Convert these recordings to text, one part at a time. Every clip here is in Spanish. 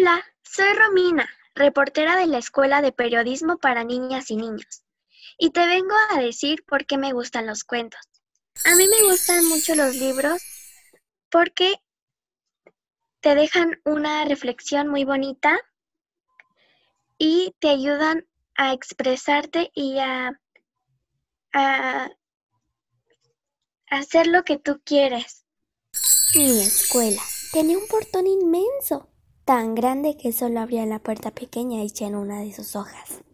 Hola, soy Romina, reportera de la Escuela de Periodismo para Niñas y Niños, y te vengo a decir por qué me gustan los cuentos. A mí me gustan mucho los libros porque te dejan una reflexión muy bonita y te ayudan a expresarte y a, a hacer lo que tú quieres. Mi escuela tenía un portón inmenso, tan grande que solo abría la puerta pequeña hecha en una de sus hojas.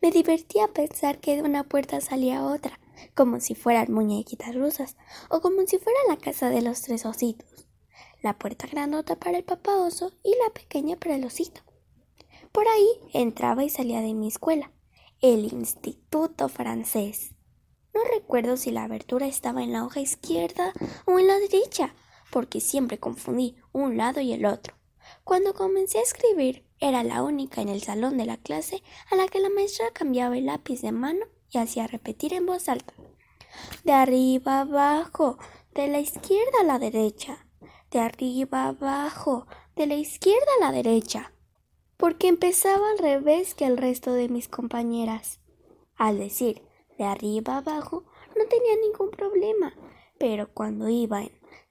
Me divertía pensar que de una puerta salía otra, como si fueran muñequitas rusas, o como si fuera la casa de los tres ositos. La puerta grandota para el papá oso y la pequeña para el osito. Por ahí entraba y salía de mi escuela, el Instituto Francés. No recuerdo si la abertura estaba en la hoja izquierda o en la derecha, porque siempre confundí un lado y el otro. Cuando comencé a escribir, era la única en el salón de la clase a la que la maestra cambiaba el lápiz de mano y hacía repetir en voz alta. De arriba abajo, de la izquierda a la derecha, de arriba abajo, de la izquierda a la derecha, porque empezaba al revés que el resto de mis compañeras. Al decir de arriba abajo no tenía ningún problema, pero cuando iba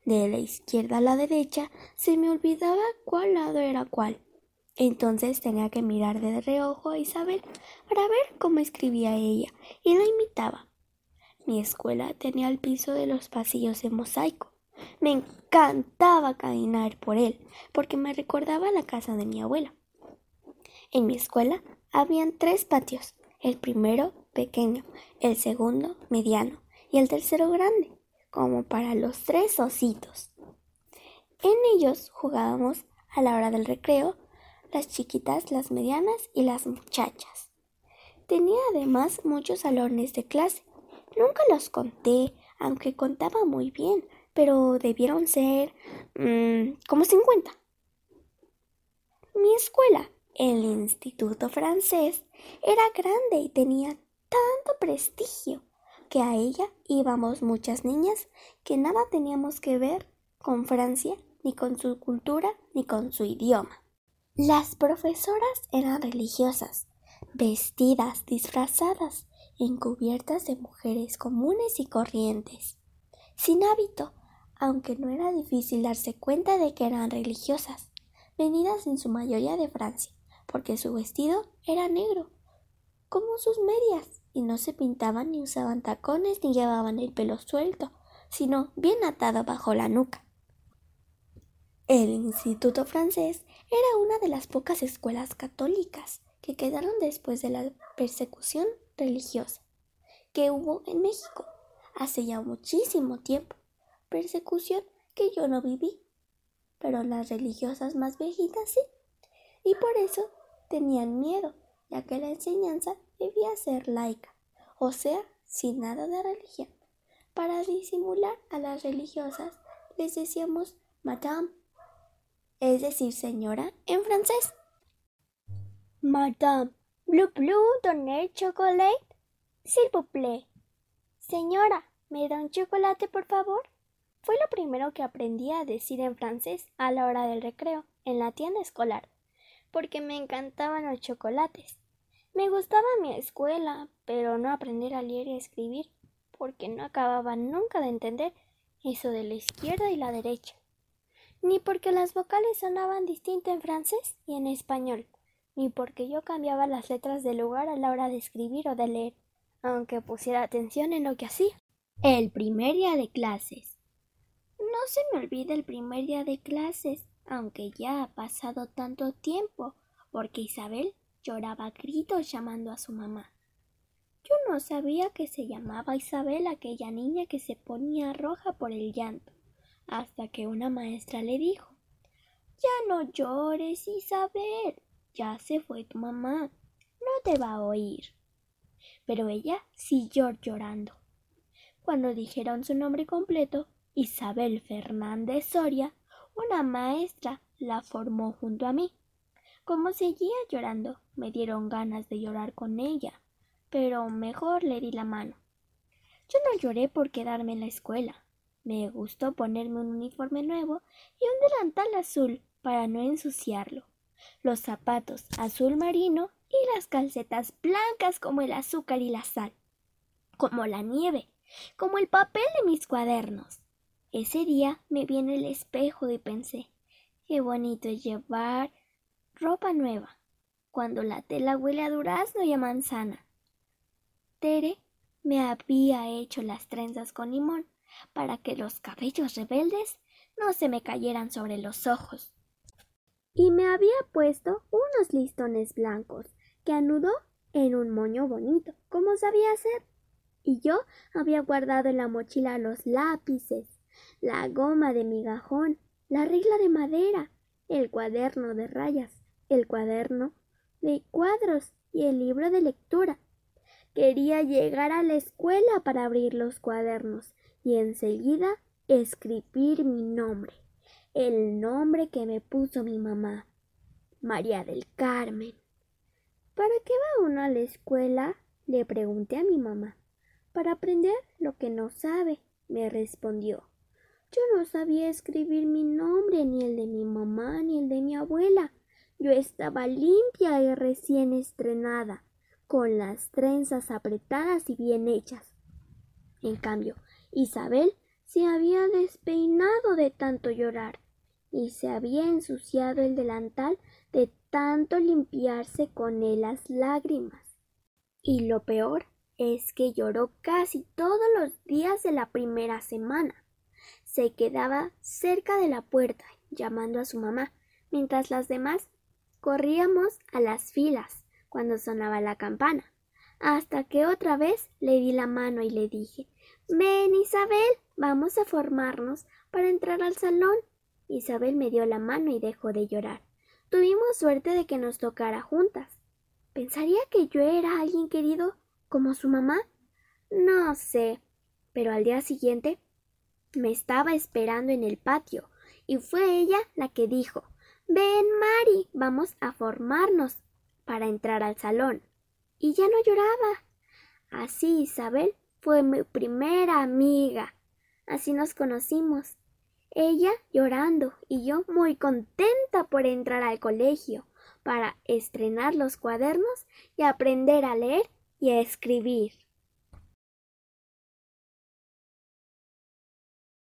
de la izquierda a la derecha se me olvidaba cuál lado era cuál. Entonces tenía que mirar de reojo a Isabel para ver cómo escribía ella y la imitaba. Mi escuela tenía el piso de los pasillos en mosaico. Me encantaba caminar por él porque me recordaba la casa de mi abuela. En mi escuela habían tres patios, el primero pequeño, el segundo mediano y el tercero grande, como para los tres ositos. En ellos jugábamos a la hora del recreo las chiquitas, las medianas y las muchachas. Tenía además muchos salones de clase. Nunca los conté, aunque contaba muy bien, pero debieron ser mm, como 50. Mi escuela, el Instituto Francés, era grande y tenía tanto prestigio que a ella íbamos muchas niñas que nada teníamos que ver con Francia, ni con su cultura, ni con su idioma. Las profesoras eran religiosas, vestidas, disfrazadas, encubiertas de mujeres comunes y corrientes, sin hábito, aunque no era difícil darse cuenta de que eran religiosas, venidas en su mayoría de Francia, porque su vestido era negro, como sus medias, y no se pintaban ni usaban tacones ni llevaban el pelo suelto, sino bien atado bajo la nuca. El Instituto francés era una de las pocas escuelas católicas que quedaron después de la persecución religiosa que hubo en México hace ya muchísimo tiempo, persecución que yo no viví, pero las religiosas más viejitas sí, y por eso tenían miedo, ya que la enseñanza debía ser laica, o sea, sin nada de religión. Para disimular a las religiosas les decíamos Madame es decir, señora, en francés. Madame, bleu bleu donner chocolate? S'il vous plaît. Señora, ¿me da un chocolate, por favor? Fue lo primero que aprendí a decir en francés a la hora del recreo, en la tienda escolar, porque me encantaban los chocolates. Me gustaba mi escuela, pero no aprender a leer y escribir, porque no acababa nunca de entender eso de la izquierda y la derecha ni porque las vocales sonaban distinto en francés y en español, ni porque yo cambiaba las letras de lugar a la hora de escribir o de leer, aunque pusiera atención en lo que hacía. El primer día de clases. No se me olvida el primer día de clases, aunque ya ha pasado tanto tiempo, porque Isabel lloraba a gritos llamando a su mamá. Yo no sabía que se llamaba Isabel aquella niña que se ponía roja por el llanto hasta que una maestra le dijo Ya no llores, Isabel. Ya se fue tu mamá. No te va a oír. Pero ella siguió llorando. Cuando dijeron su nombre completo, Isabel Fernández Soria, una maestra la formó junto a mí. Como seguía llorando, me dieron ganas de llorar con ella, pero mejor le di la mano. Yo no lloré por quedarme en la escuela. Me gustó ponerme un uniforme nuevo y un delantal azul para no ensuciarlo. los zapatos azul marino y las calcetas blancas como el azúcar y la sal, como la nieve, como el papel de mis cuadernos. Ese día me vi en el espejo y pensé, qué bonito es llevar ropa nueva, cuando la tela huele a durazno y a manzana. Tere me había hecho las trenzas con limón para que los cabellos rebeldes no se me cayeran sobre los ojos. Y me había puesto unos listones blancos que anudó en un moño bonito, como sabía hacer. Y yo había guardado en la mochila los lápices, la goma de migajón, la regla de madera, el cuaderno de rayas, el cuaderno de cuadros y el libro de lectura. Quería llegar a la escuela para abrir los cuadernos y enseguida escribir mi nombre, el nombre que me puso mi mamá, María del Carmen. ¿Para qué va uno a la escuela? le pregunté a mi mamá. Para aprender lo que no sabe, me respondió. Yo no sabía escribir mi nombre, ni el de mi mamá, ni el de mi abuela. Yo estaba limpia y recién estrenada, con las trenzas apretadas y bien hechas. En cambio, Isabel se había despeinado de tanto llorar y se había ensuciado el delantal de tanto limpiarse con él las lágrimas. Y lo peor es que lloró casi todos los días de la primera semana. Se quedaba cerca de la puerta llamando a su mamá, mientras las demás corríamos a las filas cuando sonaba la campana, hasta que otra vez le di la mano y le dije Ven, Isabel, vamos a formarnos para entrar al salón. Isabel me dio la mano y dejó de llorar. Tuvimos suerte de que nos tocara juntas. ¿Pensaría que yo era alguien querido como su mamá? No sé. Pero al día siguiente me estaba esperando en el patio y fue ella la que dijo Ven, Mari, vamos a formarnos para entrar al salón. Y ya no lloraba. Así Isabel fue mi primera amiga. Así nos conocimos. Ella llorando y yo muy contenta por entrar al colegio para estrenar los cuadernos y aprender a leer y a escribir.